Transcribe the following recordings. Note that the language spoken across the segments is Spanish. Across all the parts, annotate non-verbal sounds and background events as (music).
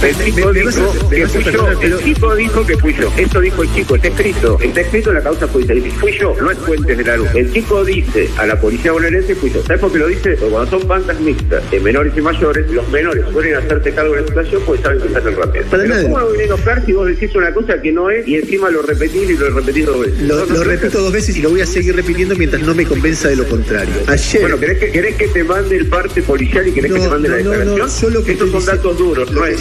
Dijo que fui yo. El tipo dijo que fui yo. Esto dijo el chico, está escrito. Está escrito en la causa judicial. Dice, fui yo, no es Fuentes de la Luz. El chico dice a la policía bonaerense, fui yo. ¿Sabes por qué lo dice? Porque cuando son bandas mixtas, de menores y mayores, los menores pueden hacerte cargo de la situación porque saben que salen rápido. Pero ¿cómo va a venir a enojar si vos decís una cosa que no es y encima lo repetís y lo repetís dos veces? Lo, repito dos veces y lo voy a seguir repitiendo mientras no me convenza de lo contrario. Ayer. Bueno, ¿querés que, ¿querés que te mande el parte policial y querés que te mande la no, no, declaración? no, yo lo que Estos son datos duros, no es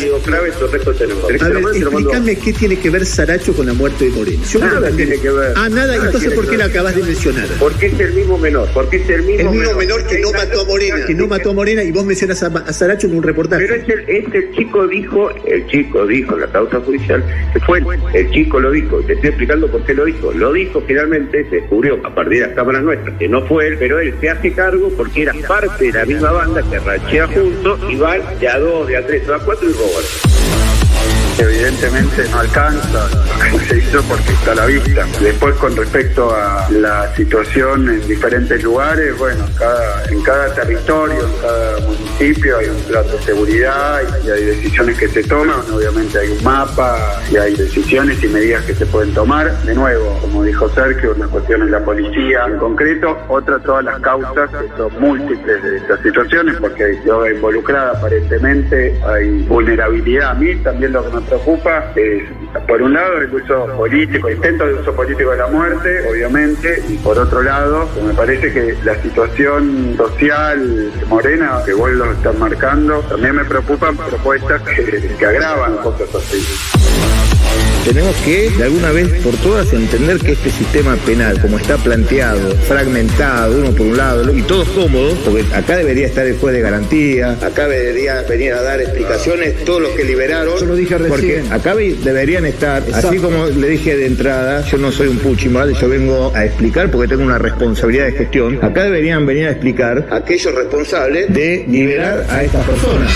Explícame qué tiene que ver Saracho con la muerte de Moreno. Yo Nada creo tiene que ver. Ah, nada, Nada entonces ¿por qué la acabas de mencionar? Porque es el mismo menor, porque es el mismo, El mismo menor que no mató a Morena. Que no mató a Morena y vos mencionas a, a Saracho en un reportaje. Pero es el, es el chico dijo, el chico dijo en la causa judicial, que fue él. el chico lo dijo, te estoy explicando por qué lo dijo. Lo dijo finalmente, se descubrió a partir de las cámaras nuestras, que no fue él, pero él se hace cargo porque era parte de la misma banda que rachea juntos y van de a dos, de a tres, de a cuatro y roban. Evidentemente no alcanza (laughs) se hizo porque está a la vista. Después con respecto a la situación en diferentes lugares, bueno, cada, en cada territorio, en cada municipio hay un plan de seguridad y, y hay decisiones que se toman, obviamente hay un mapa y hay decisiones y medidas que se pueden tomar. De nuevo, como dijo Sergio, una cuestión es la policía en concreto, otra todas las causas que son múltiples de estas situaciones porque hay droga involucrada aparentemente, hay vulnerabilidad. A mí también lo que me preocupa es, por un lado, el uso político, intento de uso político de la muerte, obviamente, y por otro lado, me parece que la situación social morena, que vos lo estás marcando, también me preocupan propuestas que, que agravan cosas así. Tenemos que, de alguna vez por todas, entender que este sistema penal, como está planteado, fragmentado, uno por un lado, y todos cómodos, porque acá debería estar el juez de garantía, acá debería venir a dar explicaciones todos los que liberaron. Yo lo dije recién. Porque acá deberían estar, así como le dije de entrada, yo no soy un puchimal, yo vengo a explicar porque tengo una responsabilidad de gestión. Acá deberían venir a explicar aquellos responsables de liberar a estas personas.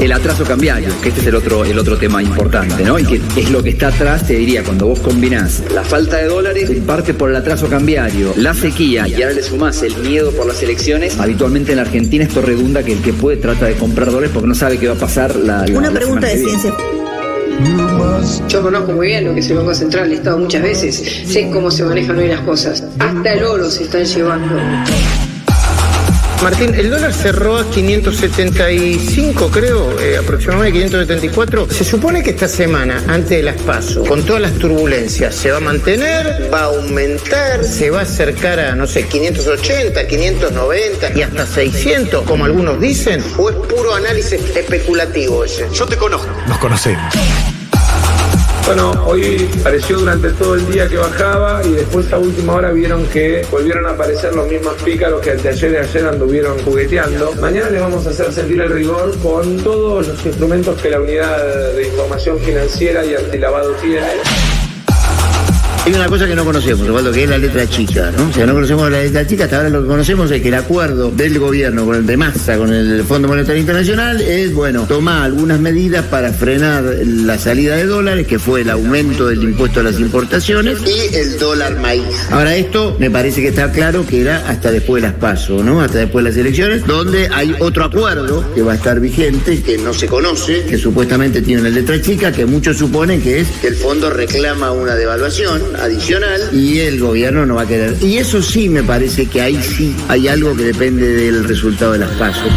El atraso cambiario, que este es el otro, el otro tema importante, ¿no? Y que es lo que está atrás, te diría, cuando vos combinás la falta de dólares en parte por el atraso cambiario, la sequía y ahora le sumás el miedo por las elecciones, habitualmente en la Argentina esto redunda que el que puede trata de comprar dólares porque no sabe qué va a pasar la, la- Una la pregunta de ciencia. Yo conozco muy bien lo que es el Banco Central, he estado muchas veces, sé cómo se manejan hoy las cosas. Hasta el oro se están llevando. Martín, el dólar cerró a 575, creo, eh, aproximadamente 574. Se supone que esta semana, antes de las PASO, con todas las turbulencias, se va a mantener, va a aumentar, se va a acercar a, no sé, 580, 590 y hasta 600, como algunos dicen, o es puro análisis especulativo ese. Yo te conozco. Nos conocemos. Bueno, hoy pareció durante todo el día que bajaba y después a última hora vieron que volvieron a aparecer los mismos pícaros que anteayer y ayer anduvieron jugueteando. Mañana les vamos a hacer sentir el rigor con todos los instrumentos que la unidad de información financiera y antilavado tiene. Hay una cosa que no conocemos, Osvaldo, que es la letra chica, ¿no? O sea, no conocemos la letra chica, hasta ahora lo que conocemos es que el acuerdo del gobierno con el de Massa, con el Fondo Monetario Internacional, es, bueno, tomar algunas medidas para frenar la salida de dólares, que fue el aumento del impuesto a las importaciones, y el dólar maíz. Ahora, esto me parece que está claro que era hasta después de las PASO, ¿no? Hasta después de las elecciones, donde hay otro acuerdo que va a estar vigente, que no se conoce, que supuestamente tiene una letra chica, que muchos suponen que es que el fondo reclama una devaluación adicional y el gobierno no va a querer. Y eso sí me parece que ahí sí hay algo que depende del resultado de las pasos.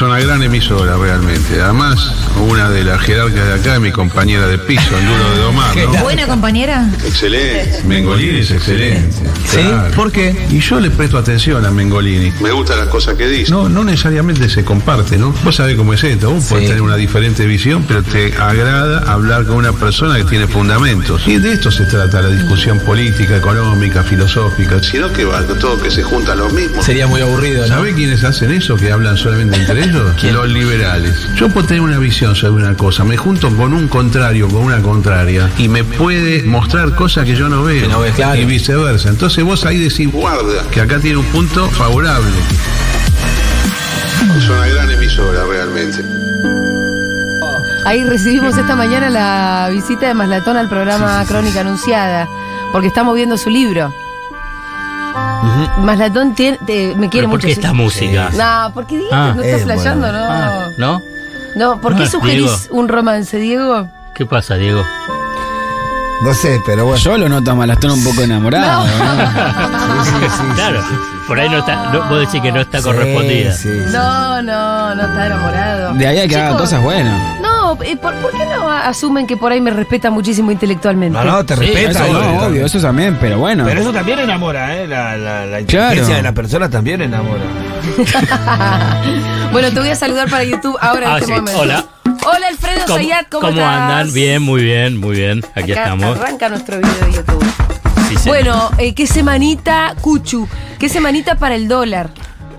Es una gran emisora realmente. Además, una de las jerarcas de acá es mi compañera de piso, en duro de domar. ¿no? Buena compañera. Excelente. Mengolini es excelente. ¿Sí? ¿Por qué? Y yo le presto atención a Mengolini. Me gustan las cosas que dice. No, no necesariamente se comparte, ¿no? Vos sabés cómo es esto. Vos podés tener una diferente visión, pero te agrada hablar con una persona que tiene fundamentos. Y de esto se trata la discusión política, económica, filosófica. Sino que va todo que se juntan los mismos. Sería muy aburrido, ¿no? ¿Sabés quiénes hacen eso? Que hablan solamente entre ellos. (laughs) ellos? Los liberales. Yo puedo tener una visión sobre una cosa, me junto con un contrario, con una contraria, y me puede mostrar cosas que yo no veo. no ves, claro. Y viceversa. Entonces vos ahí decís, guarda, que acá tiene un punto favorable. Es una gran emisora realmente. Ahí recibimos esta mañana la visita de Maslatón al programa Crónica Anunciada, porque estamos viendo su libro. Maslatón tiene, te- me quiere ¿Pero por mucho. qué sí. esta música? No, porque Diego Ah, no está flasheando, bueno. no. Ah, ¿No? No, ¿por qué Ah, sugerís Diego. un romance, Diego? ¿Qué pasa, Diego? No sé, pero bueno. Yo lo noto a Malastón un poco enamorado. claro, por ahí no está, no, vos decís que no está correspondida. No, no, no está enamorado. De ahí a que haga Chicos, cosas buenas. No, eh, ¿por, por qué no asumen que por ahí me respeta muchísimo intelectualmente? No, no, te Sí, respeta. eso no, obvio, eso también, pero bueno. Pero eso también enamora, ¿eh? La, la, la Claro. inteligencia de la persona también enamora. (laughs) bueno, te voy a saludar para YouTube ahora en Ah, este sí, momento. hola. Hola Alfredo ¿Cómo, Zayat, ¿cómo, cómo estás? andan? Bien, muy bien, muy bien. Aquí Acá estamos. Arranca nuestro video de YouTube. Sí, señor. Bueno, eh, qué semanita, Cuchu. Qué semanita para el dólar.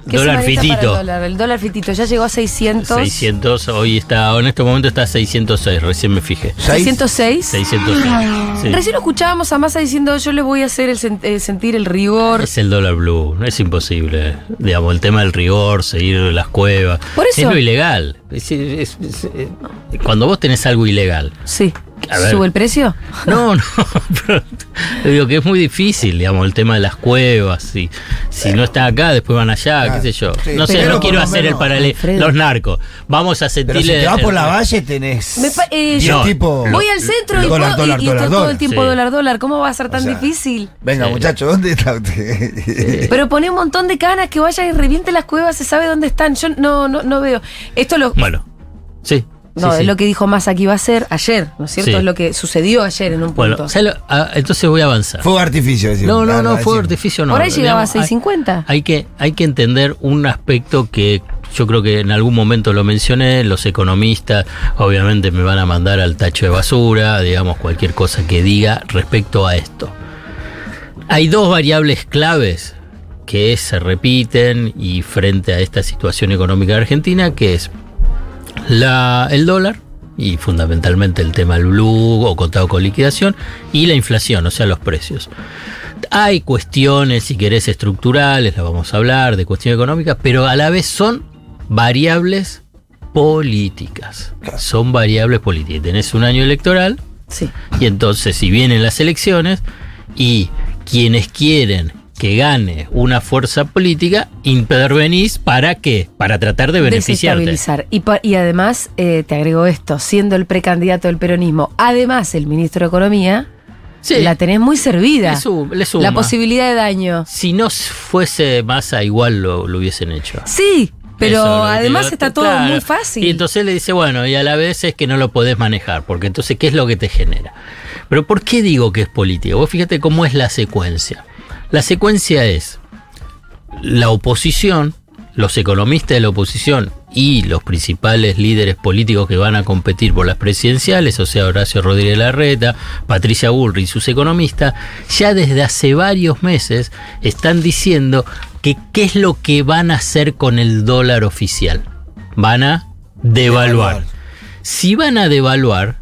¿Qué Dólar fitito. El dólar, el dólar fitito ya llegó a 600. 600, hoy está, en este momento está 606, recién me fijé. 606. 606. sí. Recién escuchábamos a Massa diciendo yo le voy a hacer el sen- eh, sentir el rigor. Es el dólar blue, no es imposible. Digamos, el tema del rigor, seguir las cuevas. Por eso- Es lo ilegal. Es- es- es- eh, cuando vos tenés algo ilegal. Sí. A ver. ¿Sube el precio? No, (laughs) no, (laughs) pero digo que es muy difícil, digamos, el tema de las cuevas. Si, si no está acá, después van allá, qué sé yo. sí, no sé, pero no quiero hacer menos, el paralelo. Alfredo. Los narcos. Vamos a Pero si sentirle. te vas por la valle tenés. Me pa- eh, yo tipos- voy al centro y, Dólar, puedo- y- dólar, y dólar, estoy todo el tiempo Sí. dólar, dólar. ¿Cómo va a ser tan sea, difícil? Venga, Sí. muchacho, ¿dónde está usted? Pero pone un montón de canas que vaya y reviente las cuevas, se sabe dónde están. Yo no, no, no veo. Esto lo. Bueno, sí. No, sí, es sí. lo que dijo Massa que iba a hacer ayer, ¿no es cierto? Sí. Es lo que sucedió ayer en un punto. Bueno, ¿sabes lo- ah, entonces voy a avanzar. Fuego de artificio, decimos. No, no, no, fue artificio no. Por ahí llegaba a Digamos, hay- 650. Hay que, hay que entender un aspecto que yo creo que en algún momento lo mencioné, los economistas obviamente me van a mandar al tacho de basura, digamos cualquier cosa que diga respecto a esto. Hay dos variables claves que se repiten y frente a esta situación económica de Argentina, que es la, el dólar y fundamentalmente el tema del blue o contado con liquidación y la inflación, o sea, los precios. Hay cuestiones, si querés, estructurales, las vamos a hablar, de cuestión económica, pero a la vez son variables políticas. Son variables políticas. Tenés un año electoral Sí. y entonces si vienen las elecciones y quienes quieren que gane una fuerza política, intervenís para qué? Para tratar de beneficiarte. Y, y además, eh, te agrego esto, siendo el precandidato del peronismo, además el ministro de Economía, Sí. la tenés muy servida. Le le suma. La posibilidad de daño. Si no fuese masa, igual lo, lo hubiesen hecho. Sí, pero Eso, además digo, está todo claro. muy fácil. Y entonces le dice, bueno, y a la vez es que no lo podés manejar, porque entonces, ¿qué es lo que te genera? Pero ¿por qué digo que es política? Vos fíjate cómo es la secuencia. La secuencia es la oposición, los economistas de la oposición y los principales líderes políticos que van a competir por las presidenciales, o sea, Horacio Rodríguez Larreta, Patricia Bullrich y sus economistas, ya desde hace varios meses están diciendo que qué es lo que van a hacer con el dólar oficial. Van a devaluar. Si van a devaluar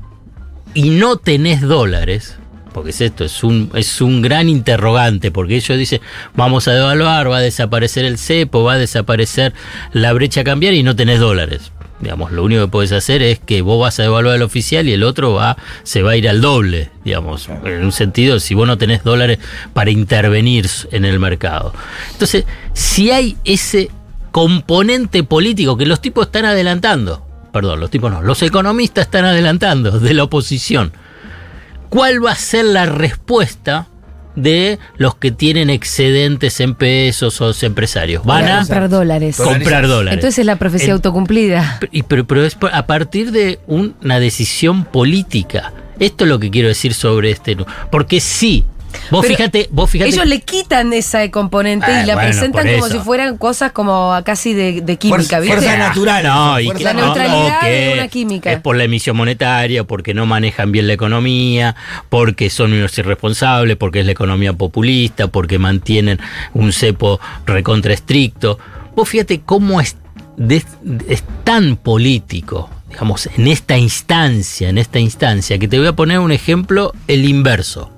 y no tenés dólares, porque es esto, es un, es un gran interrogante, porque ellos dicen, vamos a devaluar, va a desaparecer el cepo, va a desaparecer la brecha cambiaria y no tenés dólares. Digamos, lo único que podés hacer es que vos vas a devaluar el oficial y el otro va, se va a ir al doble, digamos, en un sentido, si vos no tenés dólares para intervenir en el mercado. Entonces, si hay ese componente político que los tipos están adelantando, perdón, los tipos no, los economistas están adelantando de la oposición, ¿cuál va a ser la respuesta de los que tienen excedentes en pesos o los empresarios? Van a comprar dólares. comprar dólares. Entonces es la profecía En- autocumplida. y pero, pero es a partir de una decisión política. Esto es lo que quiero decir sobre este. Porque sí, vos Pero fíjate, vos fíjate. Ellos le quitan esa componente Ah, y la bueno, presentan como si fueran cosas como casi de, de química, ¿viste? No, y Fuerza La no, neutralidad o que de una química. Es por la emisión monetaria, porque no manejan bien la economía, porque son unos irresponsables, porque es la economía populista, porque mantienen un cepo recontra estricto. Vos fíjate cómo es de- es tan político, digamos, en esta instancia, en esta instancia, que te voy a poner un ejemplo, el inverso,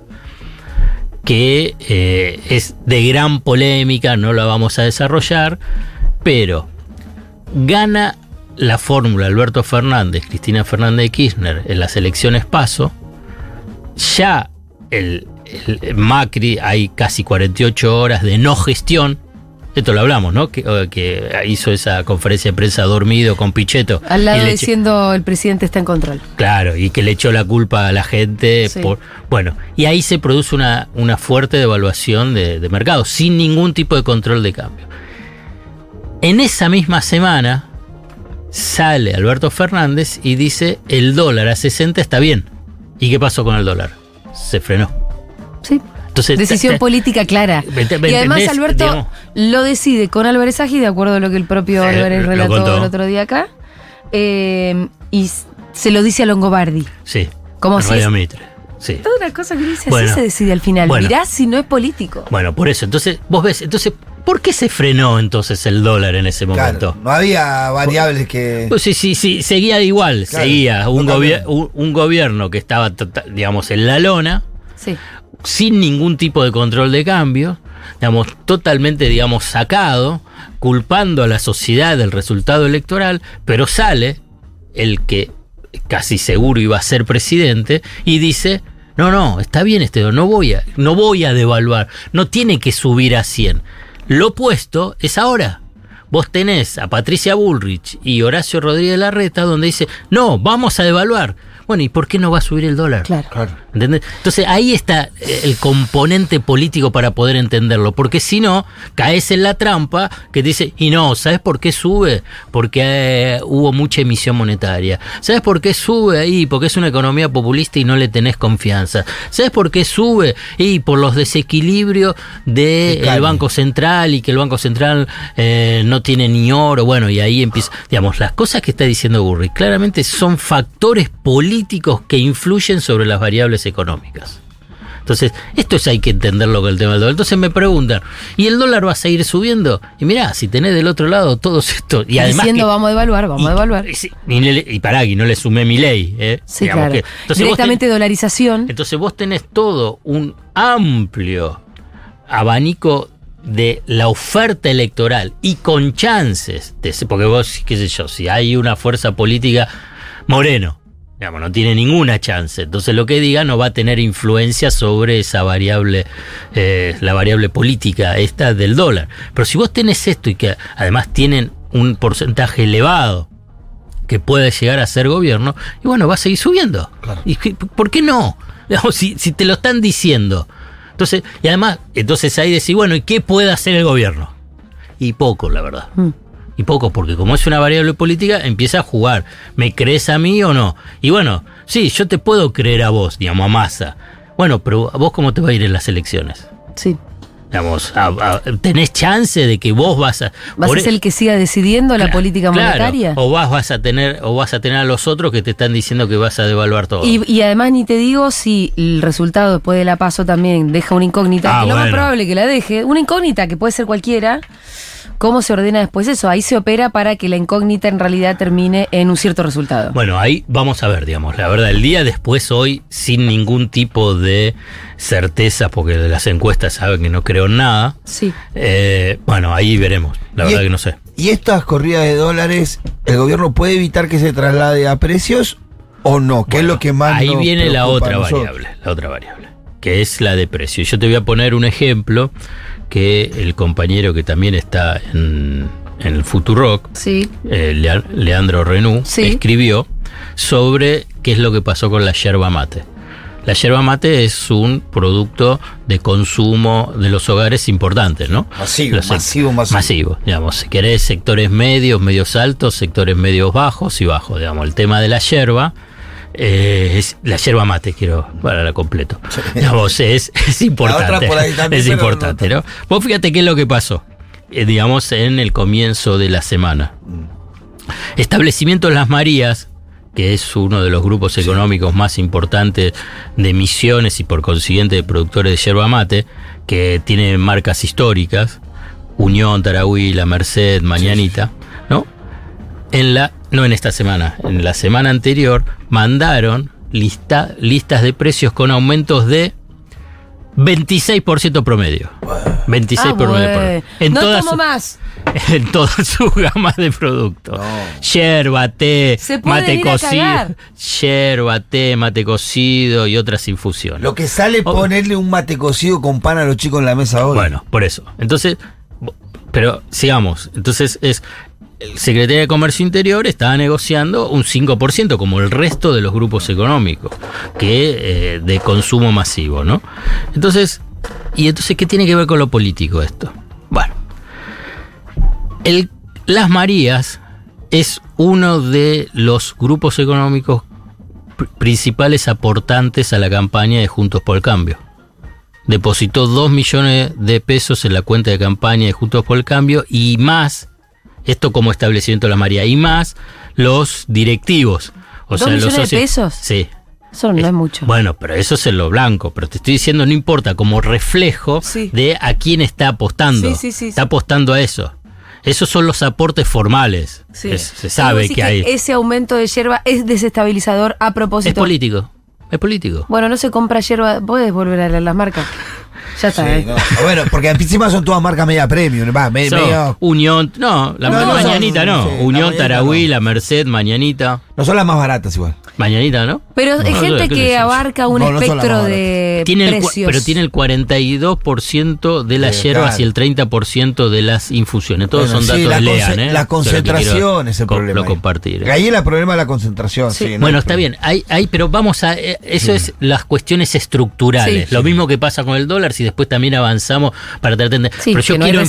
que eh, es de gran polémica, no la vamos a desarrollar, pero gana la fórmula Alberto Fernández, Cristina Fernández de Kirchner en las elecciones paso, ya el, el Macri hay casi 48 horas de no gestión. Esto lo hablamos, ¿no? Que, que hizo esa conferencia de prensa dormido con Pichetto. Al lado diciendo el presidente está en control. Claro, y que le echó la culpa a la gente. Sí. Por, bueno, y ahí se produce una, una fuerte devaluación de, de mercado, sin ningún tipo de control de cambio. En esa misma semana sale Alberto Fernández y dice el dólar a 60 está bien. ¿Y qué pasó con el dólar? Se frenó. Sí. Entonces, Decisión política clara. ¿Me ent- me Y además? Alberto Digamos- lo decide con Álvarez Agi, de acuerdo a lo que el propio Álvarez relató el otro día acá, eh, y se lo dice a Longobardi. Sí. Como si Radio Mitre. Sí. Toda una cosa que dice Bueno. así se decide al final. Bueno. Mirá si no es político. Bueno, por eso. Entonces, vos ves, entonces, ¿por qué se frenó entonces el dólar en ese momento? Claro, no había variables que. Pues sí, sí, sí, seguía igual, Claro, seguía un, cambió. un, un gobierno que estaba, total- digamos, en la lona, Sí. Sin ningún tipo de control de cambio, digamos, totalmente, digamos, sacado, culpando a la sociedad del resultado electoral, pero sale el que casi seguro iba a ser presidente y dice, no, no, está bien este, no voy a, no voy a devaluar, no tiene que subir a 100. Lo opuesto es ahora. Vos tenés a Patricia Bullrich y Horacio Rodríguez Larreta donde dice, no, vamos a devaluar. Bueno, ¿y por qué no va a subir el dólar? Claro. ¿Entendés? Entonces ahí está eh, el componente político para poder entenderlo, porque si no, caes en la trampa que dice, y no, ¿sabes por qué sube? Porque eh, hubo mucha emisión monetaria. ¿Sabes por qué sube ahí? Porque es una economía populista y no le tenés confianza. ¿Sabes por qué sube? Y por los desequilibrios del Fiscales. Banco Central y que el Banco Central eh, no tiene ni oro. Bueno, y ahí empieza, digamos, las cosas que está diciendo Burri claramente son factores políticos que influyen sobre las variables económicas. Entonces, esto es hay que entenderlo con el tema del dólar. Entonces me preguntan, ¿y el dólar va a seguir subiendo? Y mirá, si tenés del otro lado todos estos. Y además Diciendo que- vamos a evaluar, vamos a evaluar. y, y y pará, y no le sumé mi ley. ¿eh? Sí, claro. que- entonces Directamente dolarización. entonces vos tenés todo un amplio abanico de la oferta electoral y con chances de porque vos, qué sé yo, si hay una fuerza política, Moreno, digamos, no tiene ninguna chance. Entonces lo que diga no va a tener influencia sobre esa variable, eh, la variable política esta del dólar. Pero si vos tenés esto y que además tienen un porcentaje elevado que puede llegar a ser gobierno, y bueno, va a seguir subiendo. ¿Y qué- por qué no? (laughs) Digamos, si, si te lo están diciendo. Entonces, y además, entonces ahí decís, bueno, ¿y qué puede hacer el gobierno? Y poco, la verdad. Mm. Y poco, porque como es una variable política, empieza a jugar. ¿Me crees a mí o no? Y bueno, sí, yo te puedo creer a vos, digamos, a masa. Bueno, pero ¿a vos cómo te va a ir en las elecciones? Sí. Digamos, a- a- ¿tenés chance de que vos vas a... ¿Vas a e- ser el que siga decidiendo la política Claro, monetaria? o vas, vas a tener o vas a tener a los otros que te están diciendo que vas a devaluar todo. Y, y además ni te digo si el resultado después de la paso también deja una incógnita, Ah, que lo más probable que la deje, una incógnita que puede ser cualquiera. ¿Cómo se ordena después eso? Ahí se opera para que la incógnita en realidad termine en un cierto resultado. Bueno, ahí vamos a ver, digamos, la verdad, el día después hoy, sin ningún tipo de certeza, porque de las encuestas saben que no creo en nada. Sí. eh, bueno, ahí veremos, la verdad es- que no sé. ¿Y estas corridas de dólares, el gobierno puede evitar que se traslade a precios o no? ¿Qué es lo que más Ahí nos viene la otra variable, la otra variable, que es la de precio. Yo te voy a poner un ejemplo que el compañero que también está en, en el Futurock, Sí. eh, Lea- Leandro Renú, Sí. escribió sobre qué es lo que pasó con la yerba mate. La yerba mate es un producto de consumo de los hogares importantes, ¿no? Masivo, Los masivo. Masivo, digamos. Si querés sectores medios, medios altos, sectores medios bajos y bajos, digamos. El tema de la yerba eh, es la yerba mate, quiero para la completo. Digamos, es, es importante. también, es importante, ¿no? Vos fíjate qué es lo que pasó, eh, digamos, en el comienzo de la semana. Establecimientos Las Marías, que es uno de los grupos económicos más importantes de misiones y por consiguiente de productores de yerba mate, que tiene marcas históricas, Unión, Tarahui, La Merced, Mañanita, ¿no? en la, no en esta semana, en la semana anterior, mandaron lista, listas de precios con aumentos de 26% promedio. 26 Ah, promedio. En no todas tomo su- más. (laughs) en todas sus gamas de productos. Yerba, té, mate cocido. Yerba, té, mate cocido y otras infusiones. Lo que sale Oh. ponerle un mate cocido con pan a los chicos en la mesa hoy. Bueno, por eso. Entonces, pero sigamos. Entonces es. El Secretaría de Comercio Interior estaba negociando un 5%, como el resto de los grupos económicos, que eh, de consumo masivo, ¿no? Entonces, ¿y entonces qué tiene que ver con lo político esto? Bueno, Las Marías es uno de los grupos económicos pr- principales aportantes a la campaña de Juntos por el Cambio depositó 2 millones de pesos en la cuenta de campaña de Juntos por el Cambio y más, esto como establecimiento de la María, y más los directivos. O ¿Dos sea, los millones de socios. pesos? Sí. Eso no es mucho. Bueno, pero eso es en lo blanco. Pero te estoy diciendo, no importa, como reflejo de a quién está apostando. Sí, sí, sí, sí. Está apostando a eso. Esos son los aportes formales. Sí. Es- se sabe que hay. Ese aumento de hierba es desestabilizador a propósito. Es político. Es político. Bueno, no se compra hierba. Puedes volver a leer las marcas. Ya está. Sí, ¿eh? no. Bueno, porque encima son todas marcas media premium, va, me- medio- Unión, no, la No, no, Mañanita son- no. sí, Unión, Tarahui, la Merced, Mañanita. No son las más baratas igual. Mañanita, ¿no? Pero No, hay no, gente ¿qué que decís? abarca un No, no espectro de Tiene el, precios. pero tiene el 42% de las Eh, hierbas claro. y el 30% de las infusiones. Todos Bueno, son sí, datos la de Lean, conce- ¿eh? La concentración es el co- problema. Lo ahí. compartir. Ahí es el problema de la concentración. Sí, no bueno, está problema. bien, hay, hay, pero vamos a. eh, Eso es las cuestiones estructurales. Sí. Lo mismo que pasa con el dólar, si después también avanzamos para tratar de. Sí, pero yo no hay quiero que-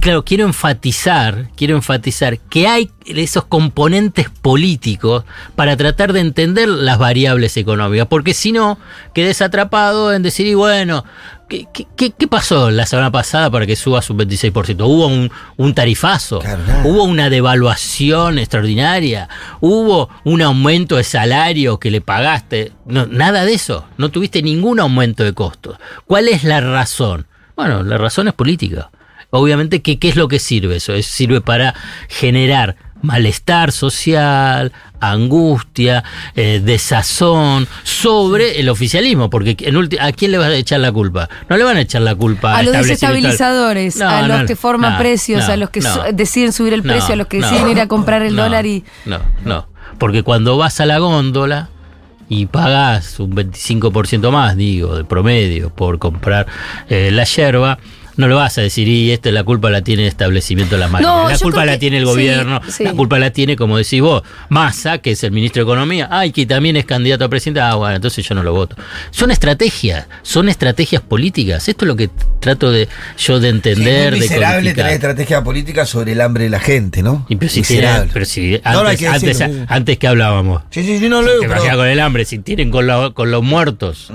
claro, quiero enfatizar, quiero enfatizar que hay esos componentes políticos para tratar de entender las variables económicas, porque si no, quedes atrapado en decir, y bueno, ¿qué, qué- qué- qué pasó la semana pasada para que subas un 26%? ¿Hubo un, un tarifazo? ¿Hubo una devaluación extraordinaria? ¿Hubo un aumento de salario que le pagaste? No, nada de eso, no tuviste ningún aumento de costos. ¿Cuál es la razón? Bueno, la razón es política. Obviamente, ¿qué, qué es lo que sirve eso? Es, sirve para generar malestar social, angustia, eh, desazón sobre el oficialismo, porque en ¿a quién le vas a echar la culpa? No le van a echar la culpa a los desestabilizadores, No, a los no, que forman no, precios, a los que deciden subir el precio, a los que deciden ir a comprar el dólar y No, no. Porque cuando vas a la góndola y pagas un 25% más, digo, de promedio por comprar eh, la yerba, no lo vas a decir, y esta la culpa la tiene el establecimiento de la máquina. No, la culpa la que- tiene el sí, gobierno, sí. la culpa la tiene, como decís vos, Massa, que es el ministro de Economía, ay, que también es candidato a presidente, ah, bueno, entonces yo no lo voto. Son estrategias, son estrategias políticas. Esto es lo que trato de yo de Sí, entender, muy de miserable codificar. tener estrategia política sobre el hambre de la gente, ¿no? Y pero si tiene- miserable. pero si No, no hay antes, que antes, antes hablábamos. Sí, sí, sí, no lo digo, pero- con el hambre, si tienen con, la- con los muertos.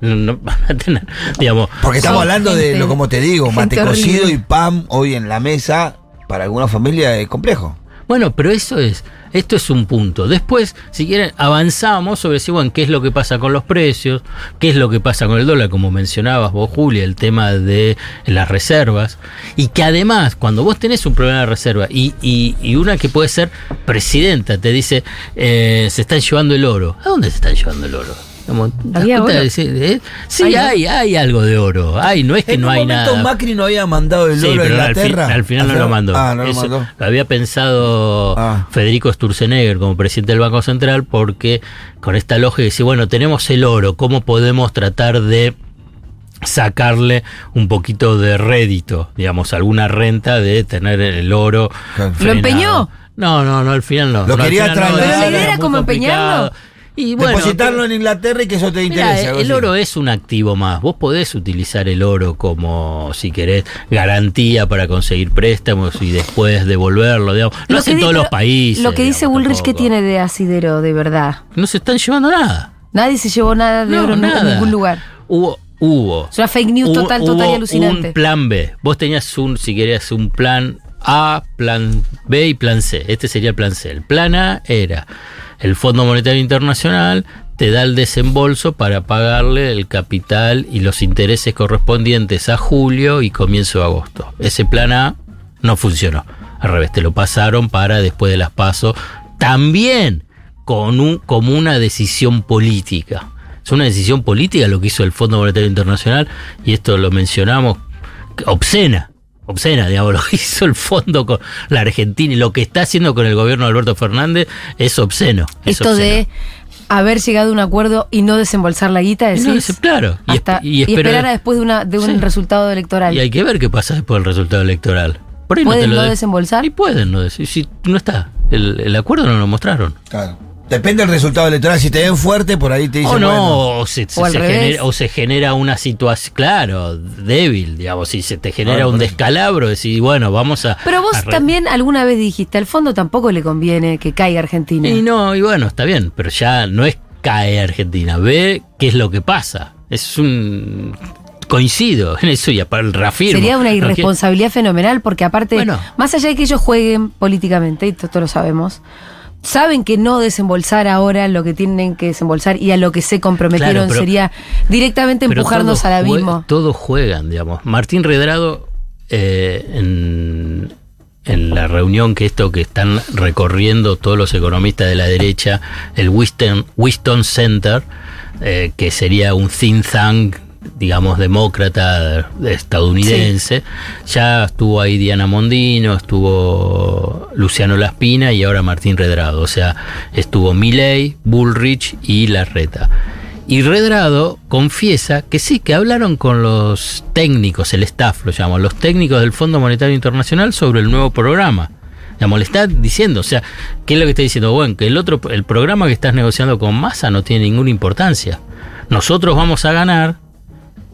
No, no (laughs) van a tener, digamos. Porque estamos hablando de lo como te digo, mate cocido horrible. y pan hoy en la mesa, para alguna familia es complejo. Bueno, pero eso es, esto es un punto. Después, si quieren, avanzamos sobre si, bueno, qué es lo que pasa con los precios, qué es lo que pasa con el dólar, como mencionabas vos, Julia, el tema de las reservas. Y que además, cuando vos tenés un problema de reserva y, y- y una que puede ser presidenta te dice, eh, se están llevando el oro. ¿A dónde se están llevando el oro? Como, ¿te das ¿Había cuenta oro? de decir, eh? Sí, ¿Hay hay, hay, algo de oro. Hay, no es que en no un hay momento nada. Macri no había mandado el Sí, oro a pero al, fin- Inglaterra. al final no lo mandó. Ah, no lo mandó. lo había pensado Federico Sturzenegger como presidente del Banco Central porque con esta lógica dice, bueno, tenemos el oro, ¿cómo podemos tratar de sacarle un poquito de rédito, digamos, alguna renta de tener el oro? ¿Lo frenado? empeñó? No, no, no, al final no. Lo No, quería no, trasladar. era Pero la idea era como complicado. empeñarlo. Y bueno, Depositarlo en Inglaterra y que eso te Mirá, interese. algo el así. oro es un activo más. Vos podés utilizar el oro como, si querés, garantía para conseguir préstamos y después devolverlo. Digamos. No hacen todos los países. Lo que dice Bullrich que tiene de asidero, de verdad. No se están llevando nada. Nadie se llevó nada de No, oro en- ningún lugar. Hubo. Hubo. Es una fake news Hubo- total, total y hubo alucinante. Un plan B. Vos tenías un, si querías, un plan A, plan B y plan C. Este sería el plan C. El plan A era el Fondo Monetario Internacional te da el desembolso para pagarle el capital y los intereses correspondientes a julio y comienzo de agosto. Ese plan A no funcionó. Al revés, te lo pasaron para después de las pasos, también con un, como una decisión política. Es una decisión política lo que hizo el Fondo Monetario Internacional, y esto lo mencionamos, obscena, obscena, digamos, (laughs) lo que hizo el fondo con la Argentina y lo que está haciendo con el gobierno de Alberto Fernández es obsceno. es Esto obsceno. de haber llegado a un acuerdo y no desembolsar la guita, Y decís, no, es- claro, y, hasta- esp- y y esperar- a después de, una, de un Sí. resultado electoral. Y hay que ver qué pasa después del resultado electoral. Por ahí no te ¿Pueden lo no de- desembolsar? Y pueden no decir. Si no está. El, el acuerdo no lo mostraron. Claro. Depende del resultado electoral. Si te ven fuerte, por ahí te dicen. O no, bueno, o, se, O se genera, o se genera una situación, claro, débil, digamos, si se te genera Claro, un descalabro, decir, bueno, vamos a... Pero vos a también alguna vez dijiste, al fondo tampoco le conviene que caiga Argentina. Y no, y bueno, está bien, pero ya no es cae Argentina, ve qué es lo que pasa. Es un... Coincido en eso y aparte reafirmo. Sería una irresponsabilidad fenomenal porque aparte, Bueno. más allá de que ellos jueguen políticamente, y esto lo sabemos, saben que no desembolsar ahora lo que tienen que desembolsar y a lo que se comprometieron Claro, pero- sería directamente empujarnos al abismo. Todos juegan, digamos. Martín Redrado, eh, en, en la reunión que esto que están recorriendo todos los economistas de la derecha, el Winston, Winston Center, eh, que sería un think tank digamos, demócrata estadounidense. Ya estuvo ahí Diana Mondino, estuvo Luciano Laspina y ahora Martín Redrado. O sea, estuvo Milley, Bullrich y Larreta. Y Redrado confiesa que sí, que hablaron con los técnicos, el staff lo llamo, los técnicos del Fondo Monetario Internacional sobre el nuevo programa. Digamos, le está diciendo, o sea, ¿qué es lo que está diciendo? Bueno, que el otro, el programa que estás negociando con Massa no tiene ninguna importancia. Nosotros vamos a ganar.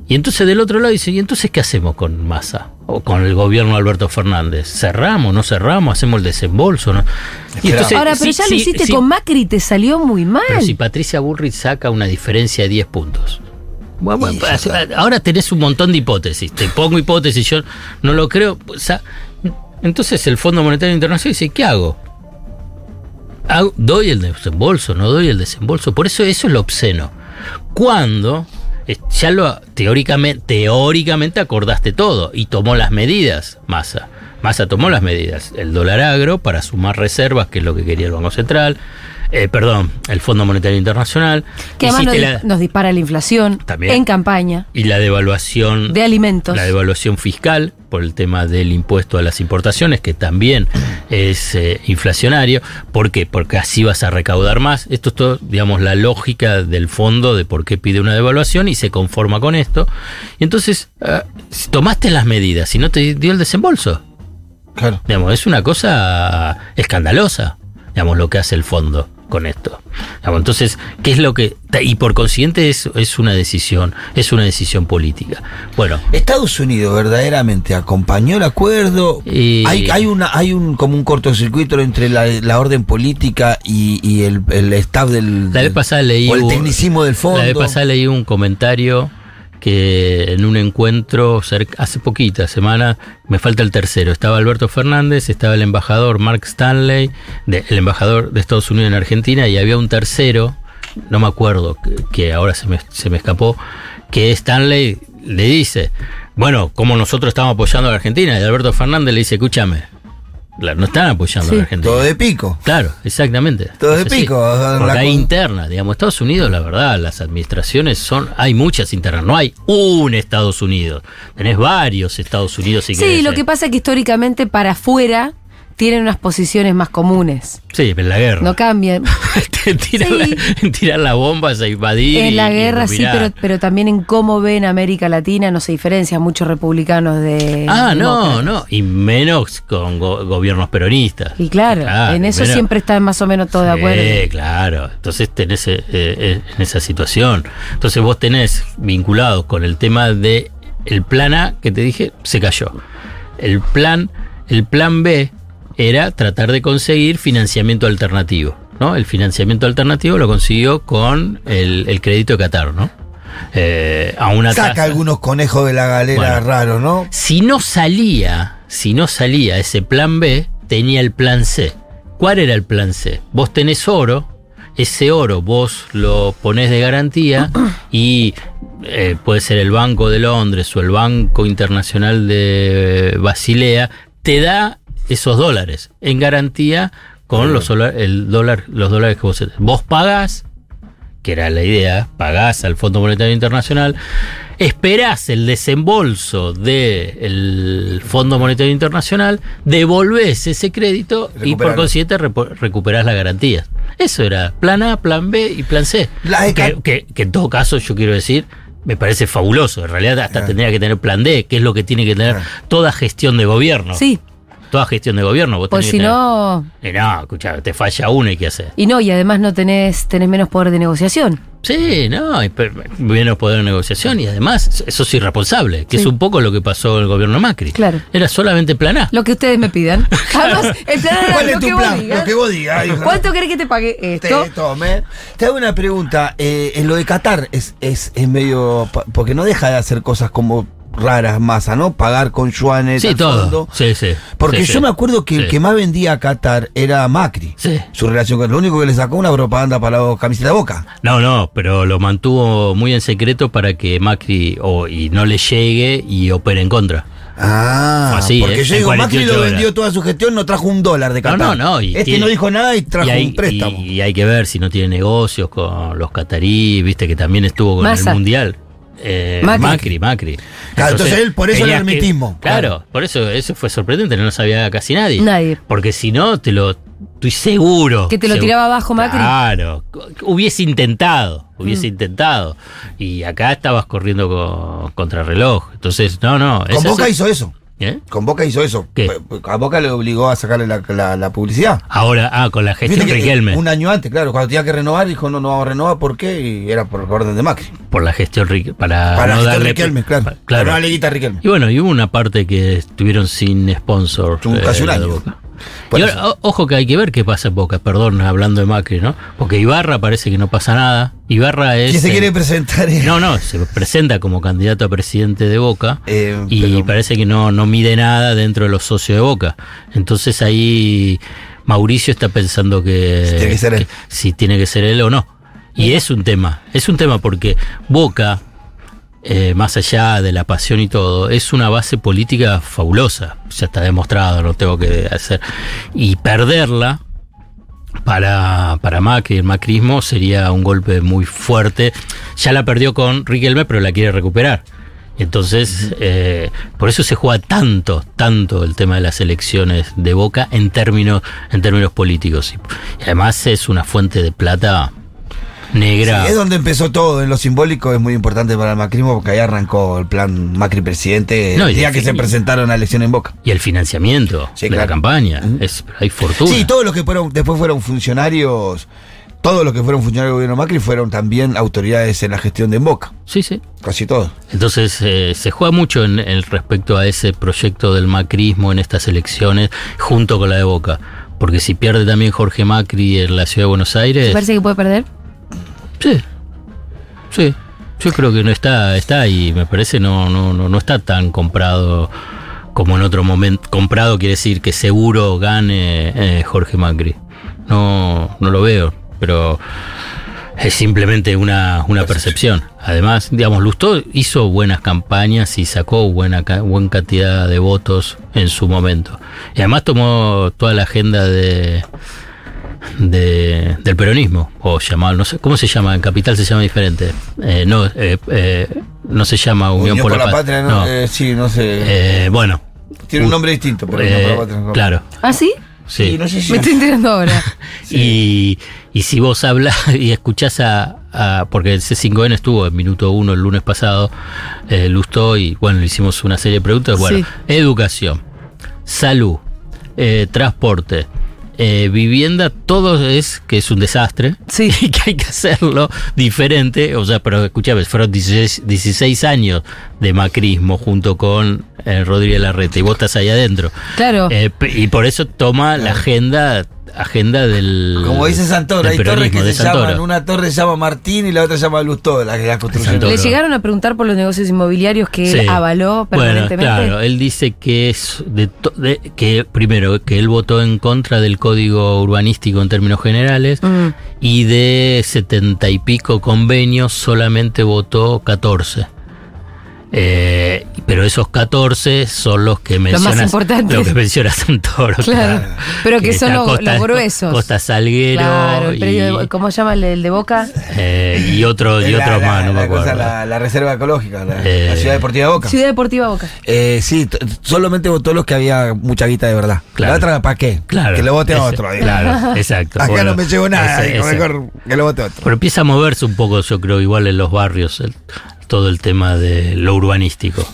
Y entonces del otro lado dice, ¿y entonces qué hacemos con Massa? O con el gobierno de Alberto Fernández. ¿Cerramos? ¿No cerramos? ¿Hacemos el desembolso? ¿no? Y entonces, Ahora, pero sí, ya lo hiciste sí, con Macri y te salió muy mal. pero si Patricia Bullrich saca una diferencia de 10 puntos. Bueno, bueno, ahora tenés un montón de hipótesis. Te pongo hipótesis, yo no lo creo. O sea, entonces el Fondo Monetario Internacional dice, ¿qué hago? Hago- ¿Doy el desembolso? ¿No doy el desembolso? Por eso eso es lo obsceno. Cuando ya lo teóricamente, teóricamente acordaste todo y tomó las medidas, Massa. Massa tomó las medidas. El dólar agro para sumar reservas, que es lo que quería el Banco Central. Eh, perdón, el Fondo Monetario Internacional. que además nos, dispara la inflación También. en campaña y la devaluación de alimentos. la devaluación fiscal por el tema del impuesto a las importaciones, que también es eh, inflacionario. ¿Por qué? Porque así vas a recaudar más. Esto es todo, digamos, la lógica del fondo de por qué pide una devaluación y se conforma con esto. Y entonces, si tomaste las medidas y no te dio el desembolso. Claro. Digamos, es una cosa escandalosa, digamos, lo que hace el fondo con esto. Entonces, ¿qué es lo que...? Y por consiguiente es, es una decisión, es una decisión política. Bueno, Estados Unidos verdaderamente acompañó el acuerdo. Y- Hay, hay una, hay un como un cortocircuito entre la, la orden política y, y el, el staff del, La vez pasada leí. o el tecnicismo del fondo. La vez pasada leí un comentario que en un encuentro hace poquita semana, me falta el tercero. Estaba Alberto Fernández, estaba el embajador Mark Stanley, de- el embajador de Estados Unidos en Argentina, y había un tercero, no me acuerdo, que, que ahora se me, se me escapó, que Stanley le dice, bueno, como nosotros estamos apoyando a la Argentina, y Alberto Fernández le dice, escúchame, no están apoyando a la Argentina. todo de pico. Claro, exactamente. Todo de así. pico, Porque la hay con- interna, digamos, Estados Unidos, la verdad, las administraciones son, hay muchas internas, no hay un Estados Unidos, tenés varios Estados Unidos si Sí, querés, lo eh. que pasa es que históricamente para afuera tienen unas posiciones más comunes. Sí, en la guerra. No cambian. (laughs) tirar, la- (laughs) tirar las bombas a invadir. En la y- y guerra sí, pero, pero también en cómo ven América Latina no se diferencia muchos republicanos de. Ah, no, demócratas. no, y menos con go- gobiernos peronistas. Y claro, en eso menos- siempre están más o menos todos de acuerdo. Sí, claro. Entonces tenés eh, eh, en esa situación. Entonces vos tenés vinculados con el tema de el plan A que te dije, se cayó. El plan, el plan B era tratar de conseguir financiamiento alternativo. ¿no? El financiamiento alternativo lo consiguió con el, el crédito de Qatar, ¿no? Eh, a una Saca tasa- algunos conejos de la galera Bueno. raros, ¿no? si no salía, si no salía ese plan B, tenía el plan C. ¿Cuál era el plan C? Vos tenés oro, ese oro vos lo ponés de garantía y eh, puede ser el Banco de Londres o el Banco Internacional de Basilea, te da esos dólares en garantía con los, el dólar, los dólares que vos Vos pagás, que era la idea, pagás al Fondo Monetario Internacional, esperás el desembolso del Fondo Monetario Internacional, devolvés ese crédito y por consiguiente recuperás las garantías. Eso era plan A, plan B y plan C. Que, que- que en todo caso yo quiero decir, me parece fabuloso. En realidad hasta tendría que tener plan D, que es lo que tiene que tener toda gestión de gobierno. Sí, Toda gestión de gobierno. Vos pues tenés si tener- no. Eh, no, escucha, te falla uno y qué hacer. Y no, y además no tenés, tenés menos poder de negociación. Sí, no, menos poder de negociación y además eso es irresponsable, que Sí. es un poco lo que pasó en el gobierno Macri. Claro. Era solamente plan A. Lo que ustedes me pidan. (laughs) Además, el plan era ¿Cuál lo es tu que vos plan? digas. Lo que vos digas. hijo. ¿Cuánto querés que te pague esto? Te tome. Te hago una pregunta. eh, en lo de Qatar es, es, es medio. Porque no deja de hacer cosas como raras, masa, ¿no? Pagar con yuanes. Sí, al todo. fondo. Sí, sí. Porque Sí, yo sí. me acuerdo que el que más vendía a Qatar era Macri. Sí. Su relación con. Lo único que le sacó una propaganda para la camiseta de boca. No, no, pero lo mantuvo muy en secreto para que Macri o, y no le llegue y opere en contra. Ah, así, porque ¿eh? yo digo, Macri 48 lo horas. vendió toda su gestión, no trajo un dólar de No, Qatar. no, no. y este tiene- no dijo nada y trajo y hay, un préstamo. Y, y hay que ver si no tiene negocios con los catarí, viste que también estuvo con el mundial. Eh, Macri. Macri, Macri. Claro, entonces él, por eso el que- hermetismo, claro, claro. por eso eso fue sorprendente, no lo sabía casi nadie. Nadie. Porque si no, te lo. Estoy seguro. Que te lo seguro. tiraba abajo Macri. Claro. Hubiese intentado. Hubiese Mm. intentado. Y acá estabas corriendo con, contra reloj. Entonces, no, no. Con Boca hizo eso. ¿Eh? Con Boca hizo eso. ¿Qué? A Boca le obligó a sacarle la, la- la publicidad. Ahora, ah, con la gestión que, eh, Riquelme. Un año antes, claro, cuando tenía que renovar, dijo no, no vamos a renovar, ¿por qué? Y era por orden de Macri. Por la gestión Riquelme. Para, Para no darle. Riquelme, claro. pa- Para no darle guita a Riquelme. Y bueno, y hubo una parte que estuvieron sin sponsor. Un- casi un de año. Boca. Y ahora, o- ojo que hay que ver qué pasa en Boca, perdón, hablando de Macri, ¿no? Porque Ibarra parece que no pasa nada. Ibarra es. ¿Quién se eh, quiere presentar? eh? No, no, se presenta como candidato a presidente de Boca Eh, y pero- parece que no, no mide nada dentro de los socios de Boca. Entonces ahí Mauricio está pensando que, Si tiene que ser él. si tiene que ser él o no. Y es un tema, es un tema porque Boca, eh, más allá de la pasión y todo, es una base política fabulosa. Ya está demostrado, no tengo que hacer. Y perderla para, para Macri, el macrismo, sería un golpe muy fuerte. Ya la perdió con Riquelme, pero la quiere recuperar. Entonces, eh, por eso se juega tanto, tanto el tema de las elecciones de Boca en términos, en términos políticos. Y además es una fuente de plata negra. Sí, es donde empezó todo, en lo simbólico es muy importante para el macrismo porque ahí arrancó el plan Macri presidente No, el día que se presentaron a elección en Boca. Y el financiamiento Sí, de la campaña. es, hay fortuna. Sí, todos los que fueron, después fueron funcionarios, todos los que fueron funcionarios del gobierno Macri fueron también autoridades en la gestión de en Boca, Sí, sí. casi todos. Entonces eh, se juega mucho en, en respecto a ese proyecto del macrismo en estas elecciones junto con la de Boca. Porque si pierde también Jorge Macri en la ciudad de Buenos ¿Te Aires, parece que puede perder? Sí, sí, yo creo que no está, está y me parece no, no, no, no está tan comprado como en otro momento. Comprado quiere decir que seguro gane eh, Jorge Macri. No, no lo veo, pero es simplemente una, una percepción. Además, digamos, Lustó hizo buenas campañas y sacó buena, buena cantidad de votos en su momento. Y además tomó toda la agenda de, de- del peronismo, o llamado, no sé, ¿cómo se llama? En Capital se llama diferente. Eh, no, eh, eh, no se llama Unión, por, la, Pat- Patria, ¿no? no. Eh, sí, no sé. Eh, bueno. Tiene un nombre distinto, pero eh, Unión por la Patria no. Claro, ¿Ah, sí? sí. Sí, no sé si- Me estoy enterando ahora. (laughs) Y, y si vos hablas (laughs) y escuchás a, a- porque el C5N estuvo en minuto uno el lunes pasado, eh, Lustó y bueno, le hicimos una serie de preguntas. Bueno, Sí. educación, salud, eh, transporte, eh, vivienda, todo es que es un desastre Sí. (laughs) y que hay que hacerlo diferente. O sea, pero escuchame, fueron 16, 16 años de macrismo junto con eh, Rodríguez Larreta y vos estás ahí adentro. Claro. Eh, y por eso toma la agenda agenda del Como dice Santoro, hay torres que se llaman, una torre se llama Martín y la otra se llama Lustó, la que la construcción. Le llegaron a preguntar por los negocios inmobiliarios que él avaló Bueno, permanentemente. claro, él dice que es de, to- de- que primero que él votó en contra del código urbanístico en términos generales Mm. y de setenta y pico convenios solamente votó 14. Eh, pero esos 14 son los que más mencionas. importantes. Lo que menciona Santoro. Claro. Pero que son los- los gruesos. Costa Salguero. Claro, el y, predio de- ¿cómo se llama el, el de Boca? eh, y otro, y La- otros la- más, no me la acuerdo. La, la reserva ecológica, la, Eh, la ciudad deportiva Boca. Ciudad Deportiva Boca. Eh, sí, solamente votó los que había mucha guita de verdad. Claro. La otra, ¿para qué? Claro. Que lo vote a otro. Claro, (laughs) exacto. Acá Bueno, no me llevo nada, ese- digo, ese. mejor que lo vote otro. Pero empieza a moverse un poco, yo creo, igual en los barrios, el- todo el tema de lo urbanístico.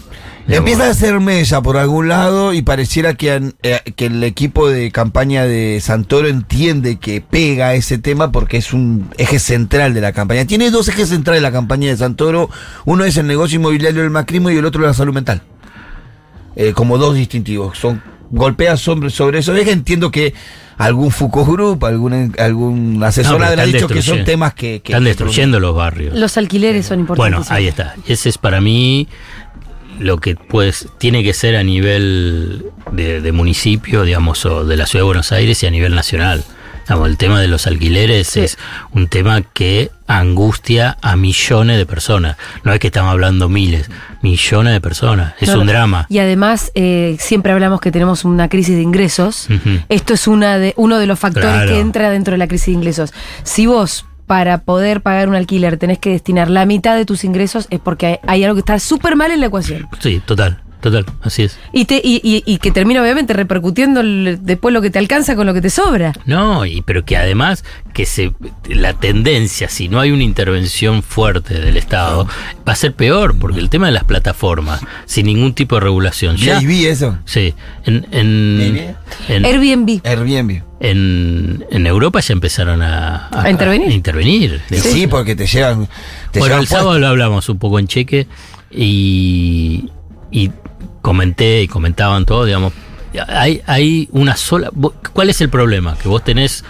Empieza a hacer mella por algún lado y pareciera que, eh, que el equipo de campaña de Santoro entiende que pega ese tema porque es un eje central de la campaña. Tiene dos ejes centrales la campaña de Santoro. Uno es el negocio inmobiliario del macrismo y el otro la salud mental. Eh, como dos distintivos. Son golpea sobre, sobre esos ejes. Entiendo que algún Foucault Group, algún, algún asesor No, habrá dicho que son temas que... que- están que- destruyendo los barrios. Los alquileres son Bueno, importantes. ahí está. Ese es para mí lo que pues tiene que ser a nivel de, de municipio, digamos, o de la ciudad de Buenos Aires y a nivel nacional. Digamos, el tema de los alquileres es un tema que angustia a millones de personas. No es que estamos hablando miles, millones de personas. Es un drama. Y además, eh, siempre hablamos que tenemos una crisis de ingresos. Esto es una de, uno de los factores Claro. que entra dentro de la crisis de ingresos. Si vos, para poder pagar un alquiler, tenés que destinar la mitad de tus ingresos, es porque hay, hay algo que está súper mal en la ecuación. Sí, total, total, así es. Y, te, y, y- y que termina obviamente repercutiendo el- después lo que te alcanza con lo que te sobra. No, y pero que además que se la tendencia, si no hay una intervención fuerte del Estado, va a ser peor, porque el tema de las plataformas, sin ningún tipo de regulación. Ya, Airbnb, eso. Sí, en, en, en- Airbnb. Airbnb. en, en Europa ya empezaron a, A intervenir. a intervenir. Y sí, porque te llevan... Te bueno, llevan el sábado lo hablamos un poco en cheque y, y comenté y comentaban todo, digamos, hay, hay una sola... ¿Cuál es el problema? Que vos tenés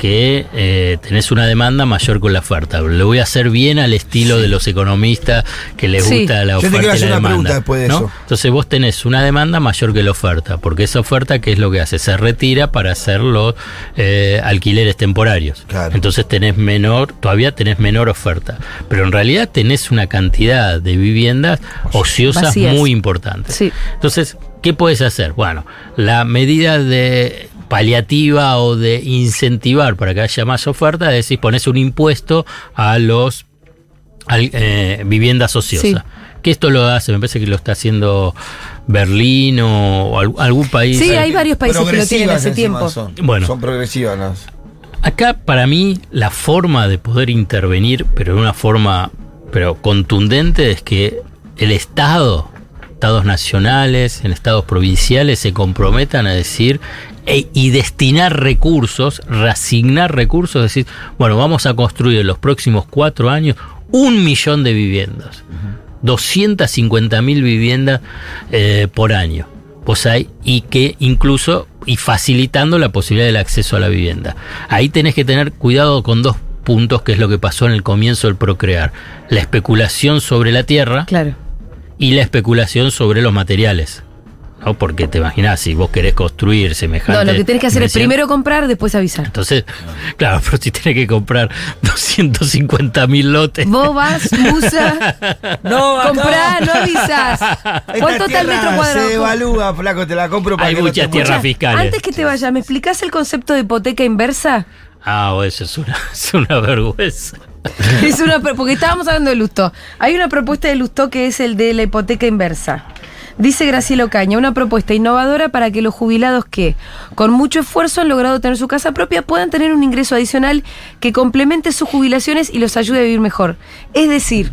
que eh, tenés una demanda mayor con la oferta. Le voy a hacer bien al estilo de los economistas que les Sí. gusta la Yo te oferta quiero y hacer la una demanda. pregunta después de ¿no? eso. Entonces vos tenés una demanda mayor que la oferta, porque esa oferta, ¿qué es lo que hace? Se retira para hacer los eh, alquileres temporarios. Entonces tenés menor, todavía tenés menor oferta, pero en realidad tenés una cantidad de viviendas ociosas Vacías. muy importantes. Sí. Entonces, ¿qué puedes hacer? Bueno, la medida de paliativa o de incentivar para que haya más oferta, es decir, pones un impuesto a los eh, viviendas ociosas. Sí. Que esto lo hace, me parece que lo está haciendo Berlín o al- algún país. Sí, hay varios países que lo tienen hace tiempo. Son, Bueno. son progresivas las. Acá para mí la forma de poder intervenir, pero de una forma pero contundente, es que el Estado, estados nacionales, en estados provinciales, se comprometan a decir e- y destinar recursos, reasignar recursos, decir, bueno, vamos a construir en los próximos cuatro años un millón de viviendas. 250 mil viviendas eh, por año. Pues hay, y que incluso, y facilitando la posibilidad del acceso a la vivienda. Ahí tenés que tener cuidado con dos puntos, que es lo que pasó en el comienzo del procrear. La especulación sobre la tierra Claro. y la especulación sobre los materiales. ¿No? Porque te imaginas, si vos querés construir semejante. No, lo que tenés que hacer es primero comprar, después avisar. Entonces, claro, pero si tenés que comprar (laughs) 250 mil lotes. Vos vas, Musa, (laughs) No, comprá, no avisás. ¿Cuánto está el metro Se cuadrado? devalúa, flaco, te la compro para Hay que no muchas tierras fiscales. Antes que te vayas, ¿me explicás el concepto de hipoteca inversa? Ah, o eso es una, (laughs) es una vergüenza. Es una, porque estábamos hablando de Lustó. Hay una propuesta de Lustó que es el de la hipoteca inversa. Dice Graciela Ocaña, una propuesta innovadora para que los jubilados que, con mucho esfuerzo, han logrado tener su casa propia puedan tener un ingreso adicional que complemente sus jubilaciones y los ayude a vivir mejor. Es decir,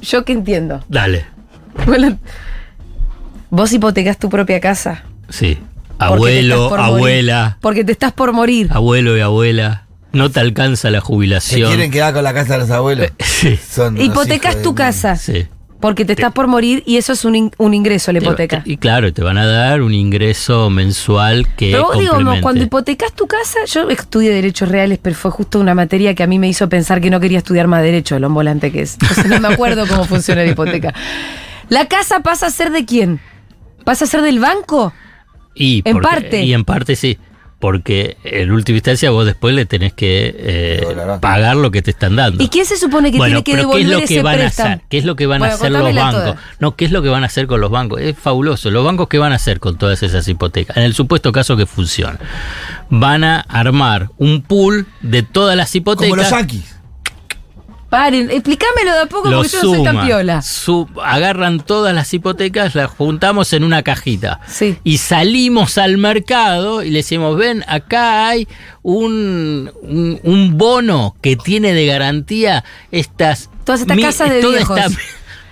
yo que entiendo. Dale, Bueno, vos hipotecas tu propia casa. sí. porque Abuelo, morir. abuela, Porque te estás por morir. abuelo y abuela. No te alcanza la Se jubilación. quieren quedar con la casa de los abuelos. (laughs) Sí. Son Hipotecas tu de- casa. Sí. Porque te estás por morir y eso es un, in- un ingreso, la hipoteca. Y claro, te van a dar un ingreso mensual que Pero vos digo, no, cuando hipotecas tu casa, yo estudié derechos reales, pero fue justo una materia que a mí me hizo pensar que no quería estudiar más derecho, el volante que es. Entonces no me acuerdo cómo funciona la hipoteca. (laughs) ¿La casa pasa a ser de quién? ¿Pasa a ser del banco? Y En porque- parte. Y en parte sí. Porque en última instancia vos después le tenés que eh, pagar lo que te están dando. ¿Y quién se supone que Bueno, tiene que pero ¿qué es devolver lo que ese van a préstamo? hacer? ¿Qué es lo que van Bueno, a hacer los bancos? toda. No, ¿qué es lo que van a hacer con los bancos? Es fabuloso. Los bancos qué van a hacer con todas esas hipotecas? En el supuesto caso que funcione. Van a armar un pool de todas las hipotecas. Como los yanquis. Paren, explícamelo de a poco Lo porque yo no soy tan piola. agarran todas las hipotecas, las juntamos en una cajita. Sí. Y salimos al mercado y le decimos, ven, acá hay un, un, un bono que tiene de garantía estas... Todas estas mi- casas de toda viejos. esta-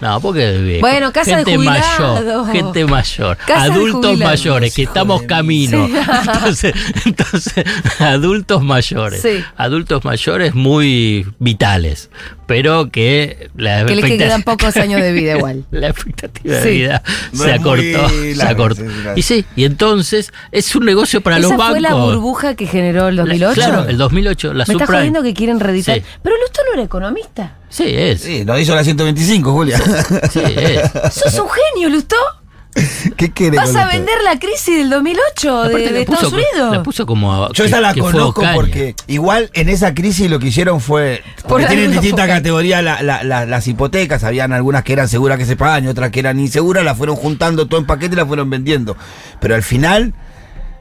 no, porque de viejos. Bueno, casa de gente jubilados. mayor, gente mayor, Casa de adultos mayores, que estamos camino. Sí. (laughs) Entonces, entonces, (laughs) adultos mayores. Sí. Adultos mayores muy vitales, pero que la Que les expectativa- quedan pocos años de vida igual. (laughs) la expectativa de Sí. vida No se es acortó. se acortó. Y sí, y entonces es un negocio para ¿Esa los bancos. fue la burbuja que generó el 2008? Claro, el 2008, la Me estás subprime. jodiendo que quieren reeditar. Sí. Pero Lusto no era economista. Sí, es. Sí, lo hizo la 125, Julia. Sí, es. (laughs) Sos un genio, Lusto. ¿Qué quiere Vas a vender la crisis del 2008 de, puso, Estados Unidos. la puso como. Yo que- esa la conozco porque igual en esa crisis lo que hicieron fue. Porque tienen distintas categorías la- la- la- las hipotecas. Habían algunas que eran seguras que se pagan y otras que eran inseguras. Las fueron juntando todo en paquete y las fueron vendiendo. Pero al final,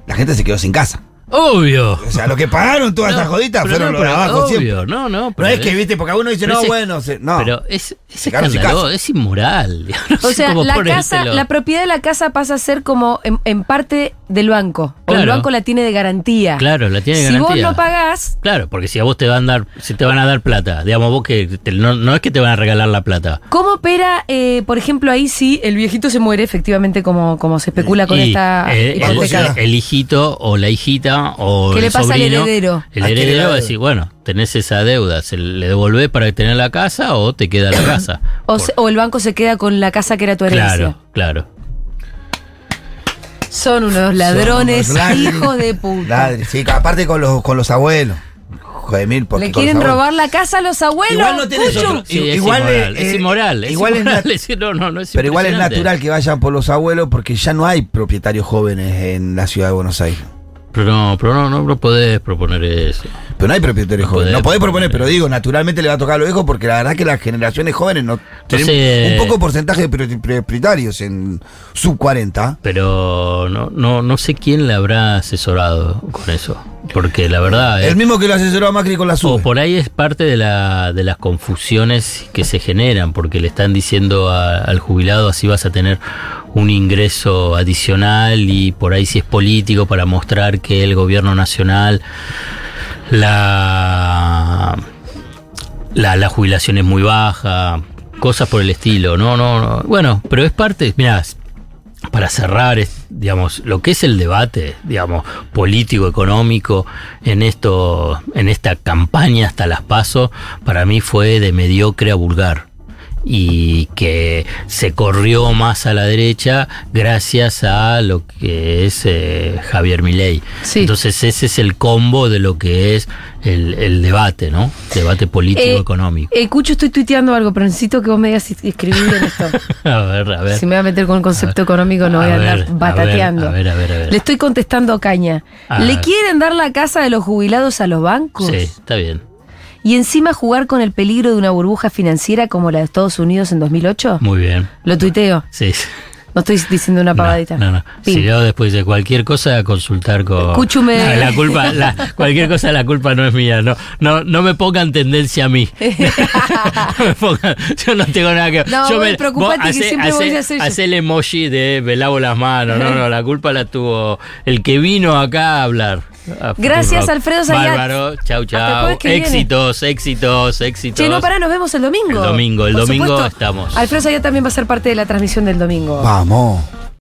la gente se quedó sin casa. Obvio. O sea, lo que pagaron todas No, esas joditas pero fueron no, los de pero abajo obvio, siempre. No, no. No es que, viste, porque uno dice, pero no, bueno, se- no. Pero es, es escandaloso, es inmoral. (laughs) No O sea, la casa, la propiedad de la casa pasa a ser como en, en parte del banco. O el Claro. banco la tiene de garantía. Claro, la tiene de si garantía. vos no pagás, Claro, porque si a vos te van a dar, si te van a dar plata, digamos vos que te- no, no es que te van a regalar la plata. ¿cómo opera, eh, por ejemplo, ahí si el viejito se muere efectivamente como, como se especula con Y, esta eh, el hijito o la hijita o ¿Qué el le pasa al heredero? El ¿A qué heredero va a decir, bueno, tenés esa deuda, ¿se le devolvés para tener la casa o te queda la (coughs) casa? O, se- o el banco se queda con la casa que era tu herencia. Claro, claro. Son unos ladrones, unos ladrones. hijos de puta. Ladri, sí, aparte con los, con los abuelos. Mil, porque Le quieren robar la casa a los abuelos. Igual no tenés otro- Sí, es igual inmoral, eh, es inmoral, es igual es inmoral, nat- (laughs) es- no, no, no, es Pero igual es natural que vayan por los abuelos porque ya no hay propietarios jóvenes en la ciudad de Buenos Aires. Pero no, pero no, no, no podés proponer eso. Pero no hay propietarios No jóvenes. no podés proponer, proponer. pero digo, naturalmente le va a tocar a los viejos porque la verdad que las generaciones jóvenes no tienen un poco porcentaje de propietarios en sub 40. Pero no, no, no sé quién le habrá asesorado con eso. Porque la verdad es. El mismo que lo asesoró a Macri con la O sub. por ahí es parte de, la, de las confusiones que se generan, porque le están diciendo a- al jubilado así vas a tener un ingreso adicional y por ahí si es político para mostrar que el gobierno nacional la, la, la jubilación es muy baja, cosas por el estilo, no, no, no. Bueno, pero es parte, mira, para cerrar, es, digamos, lo que es el debate, digamos, político, económico, en esto, en esta campaña hasta las pasos, para mí fue de mediocre a vulgar. Y que se corrió más a la derecha gracias a lo que es eh, Javier Milei. Entonces ese es el combo de lo que es el, el debate, ¿no? Debate Eh, político-económico. Eh, Cucho, estoy tuiteando algo, pero necesito que vos me digas escribir en esto. (laughs) a ver, a ver. Si me voy a meter con el concepto económico, no voy a, andar ver, batateando. A ver, a ver, a ver. Le estoy contestando a Caña. A ¿Le quieren dar la casa de los jubilados a los bancos? Sí, está bien. ¿Y encima jugar con el peligro de una burbuja financiera como la de Estados Unidos en 2008? Muy bien. Lo tuiteo. Sí. No estoy diciendo una pavadita. No, no. Si yo después de cualquier cosa consultar con. Cuchu me- La, la culpa, la- cualquier cosa la culpa no es mía. No, no, no me pongan tendencia a mí. (laughs) (laughs) No me pongan- yo no tengo nada que No, yo vos preocupate que siempre voy a hacer yo. Hacer el emoji de me lavo las manos. No, no, la culpa la tuvo el que vino acá a hablar. A Gracias. Alfredo Zayat. Bárbaro. Chau, chau. Éxitos, éxitos, éxitos. Che, no, pará, nos vemos el domingo. El domingo, el Por domingo supuesto. estamos. Alfredo Zayat también va a ser parte de la transmisión del domingo. Vamos.